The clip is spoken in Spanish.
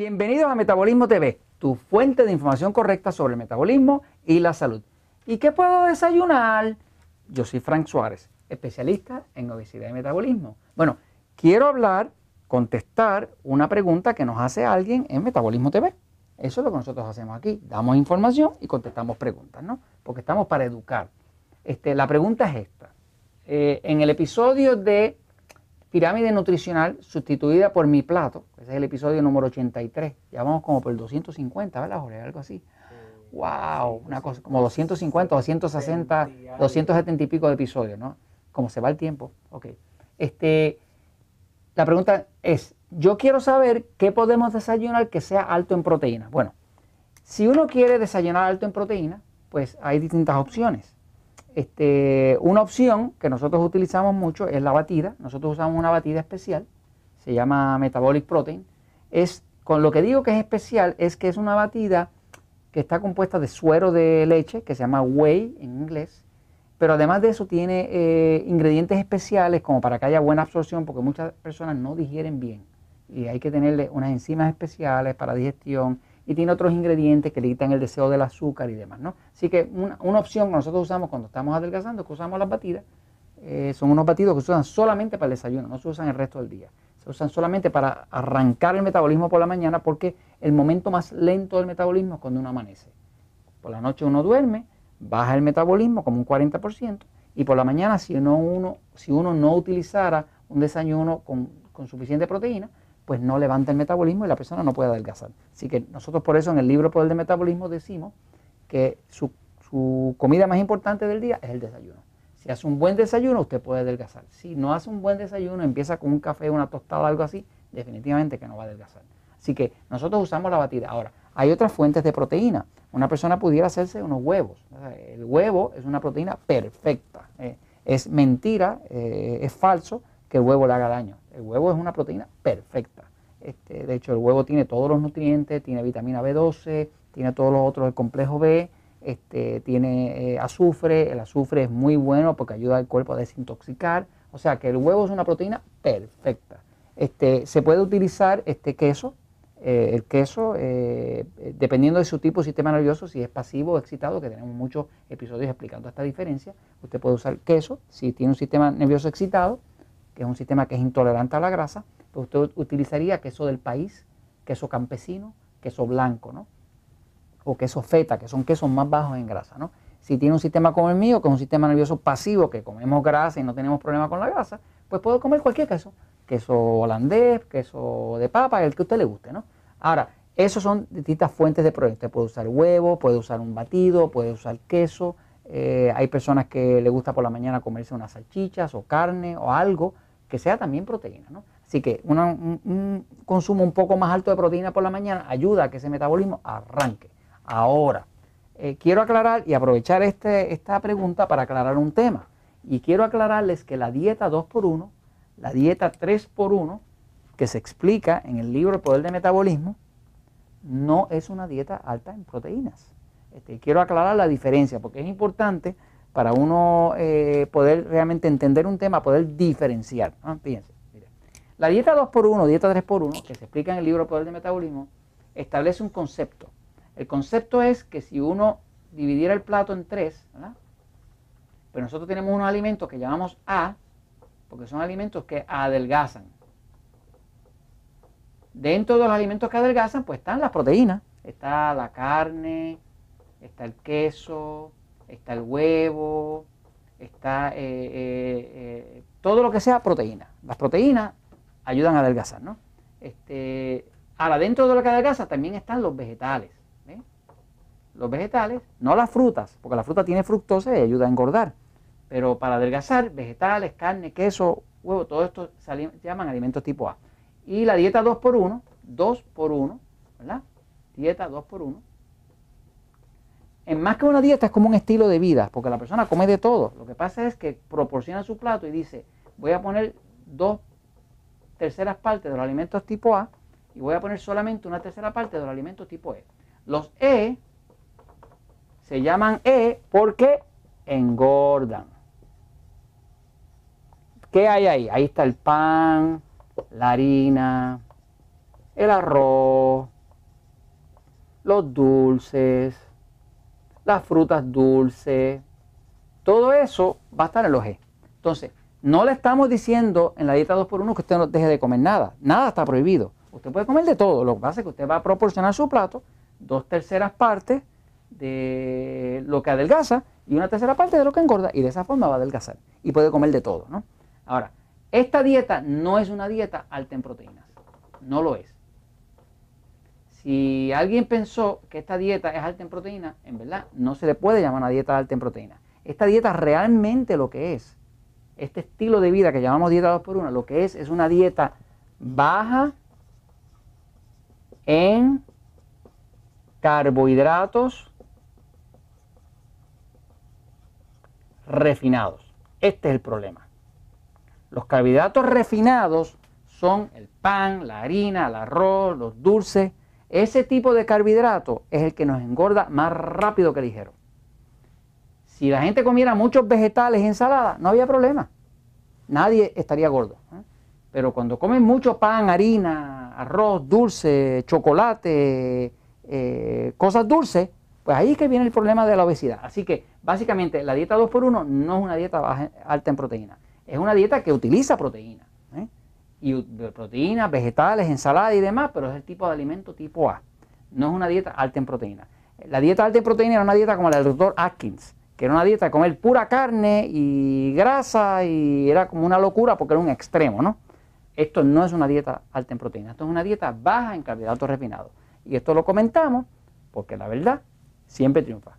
Bienvenidos a Metabolismo TV, tu fuente de información correcta sobre el metabolismo y la salud. ¿Y qué puedo desayunar? Yo soy Frank Suárez, especialista en obesidad y metabolismo. Bueno, quiero hablar, contestar una pregunta que nos hace alguien en Metabolismo TV. Eso es lo que nosotros hacemos aquí. Damos información y contestamos preguntas, ¿no? Porque estamos para educar. Este, la pregunta es esta. Eh, en el episodio de pirámide nutricional sustituida por mi plato, ese es el episodio número 83, ya vamos como por el 250, ¿verdad, Jorge? Algo así. wow, una cosa, como 250, 260, 270 y pico de episodios, ¿no? Como se va el tiempo. Ok. Este, la pregunta es, yo quiero saber qué podemos desayunar que sea alto en proteína. Bueno, si uno quiere desayunar alto en proteína, pues hay distintas opciones. Este, una opción que nosotros utilizamos mucho es la batida. Nosotros usamos una batida especial, se llama Metabolic Protein. Es, con lo que digo que es especial, es que es una batida que está compuesta de suero de leche, que se llama whey en inglés, pero además de eso tiene eh, ingredientes especiales como para que haya buena absorción, porque muchas personas no digieren bien y hay que tenerle unas enzimas especiales para digestión y tiene otros ingredientes que le quitan el deseo del azúcar y demás, ¿no? Así que una, opción que nosotros usamos cuando estamos adelgazando, que usamos las batidas, eh, son unos batidos que se usan solamente para el desayuno, no se usan el resto del día. Se usan solamente para arrancar el metabolismo por la mañana porque el momento más lento del metabolismo es cuando uno amanece. Por la noche uno duerme, baja el metabolismo como un 40% y por la mañana si uno, si uno no utilizara un desayuno con suficiente proteína, pues no levanta el metabolismo y la persona no puede adelgazar. Así que nosotros por eso en el libro Poder del Metabolismo decimos que su, comida más importante del día es el desayuno. Si hace un buen desayuno, usted puede adelgazar. Si no hace un buen desayuno, empieza con un café, una tostada, algo así, definitivamente que no va a adelgazar. Así que nosotros usamos la batida. Ahora, hay otras fuentes de proteína. Una persona pudiera hacerse unos huevos. El huevo es una proteína perfecta. Eh, es mentira, eh, es falso que el huevo le haga daño. El huevo es una proteína perfecta. Este, de hecho, el huevo tiene todos los nutrientes, tiene vitamina B12, tiene todos los otros del complejo B, este, tiene eh, azufre. El azufre es muy bueno porque ayuda al cuerpo a desintoxicar. O sea que el huevo es una proteína perfecta. Este, se puede utilizar este queso, eh, el queso, eh, dependiendo de su tipo de sistema nervioso, si es pasivo o excitado, que tenemos muchos episodios explicando esta diferencia. Usted puede usar queso si tiene un sistema nervioso excitado que es un sistema que es intolerante a la grasa, pues usted utilizaría queso del país, queso campesino, queso blanco, ¿no? O queso feta, que son quesos más bajos en grasa, ¿no? Si tiene un sistema como el mío, que es un sistema nervioso pasivo, que comemos grasa y no tenemos problema con la grasa, pues puedo comer cualquier queso. Queso holandés, queso de papa, el que a usted le guste, ¿no? Ahora, esos son distintas fuentes de proteína. Usted puede usar huevo, puede usar un batido, puede usar queso, eh, hay personas que le gusta por la mañana comerse unas salchichas o carne o algo que sea también proteína. ¿no? Así que un, consumo un poco más alto de proteína por la mañana ayuda a que ese metabolismo arranque. Ahora, eh, quiero aclarar y aprovechar este, esta pregunta para aclarar un tema. Y quiero aclararles que la dieta 2x1, la dieta 3x1, que se explica en el libro El Poder de Metabolismo, no es una dieta alta en proteínas. Este, quiero aclarar la diferencia porque es importante para uno eh, poder realmente entender un tema, poder diferenciar. Fíjense, La dieta 2x1, dieta 3x1, que se explica en el libro Poder de Metabolismo, establece un concepto. El concepto es que si uno dividiera el plato en tres, pues nosotros tenemos unos alimentos que llamamos A, porque son alimentos que adelgazan. Dentro de los alimentos que adelgazan, pues están las proteínas. Está la carne, está el queso, está el huevo, está eh, eh, eh, todo lo que sea proteína. Las proteínas ayudan a adelgazar, ¿no? Este, ahora, dentro de lo que adelgaza también están los vegetales. Los vegetales, no las frutas, porque la fruta tiene fructosa y ayuda a engordar. Pero para adelgazar, vegetales, carne, queso, huevo, todo esto se llaman alimentos tipo A. Y la dieta 2x1, 2 por 1, ¿verdad? Dieta 2 por 1 en más que una dieta es como un estilo de vida, porque la persona come de todo. Lo que pasa es que proporciona su plato y dice, voy a poner dos terceras partes de los alimentos tipo A y voy a poner solamente una tercera parte de los alimentos tipo E. Los E se llaman E porque engordan. ¿Qué hay ahí? Ahí está el pan, la harina, el arroz, los dulces, las frutas dulces, todo eso va a estar en los G. Entonces, no le estamos diciendo en la dieta 2x1 que usted no deje de comer nada. Nada está prohibido. Usted puede comer de todo. Lo que pasa es que usted va a proporcionar su plato dos terceras partes de lo que adelgaza y una tercera parte de lo que engorda y de esa forma va a adelgazar y puede comer de todo. ¿no? Ahora, esta dieta no es una dieta alta en proteínas. No lo es. Si alguien pensó que esta dieta es alta en proteínas, en verdad no se le puede llamar una dieta alta en proteínas. Esta dieta realmente lo que es, este estilo de vida que llamamos dieta 2x1, lo que es es una dieta baja en carbohidratos refinados. Este es el problema. Los carbohidratos refinados son el pan, la harina, el arroz, los dulces. Ese tipo de carbohidrato es el que nos engorda más rápido que ligero. Si la gente comiera muchos vegetales y ensaladas, no había problema. Nadie estaría gordo. ¿eh? Pero cuando comen mucho pan, harina, arroz, dulce, chocolate, eh, cosas dulces, pues ahí es que viene el problema de la obesidad. Así que básicamente la dieta 2x1 no es una dieta alta en proteína, es una dieta que utiliza proteína. Y proteínas, vegetales, ensaladas y demás, pero es el tipo de alimento tipo A. No es una dieta alta en proteína. La dieta alta en proteína era una dieta como la del doctor Atkins, que era una dieta de comer pura carne y grasa y era como una locura porque era un extremo, ¿no? Esto no es una dieta alta en proteína, esto es una dieta baja en carbohidratos refinados. Y esto lo comentamos porque la verdad siempre triunfa.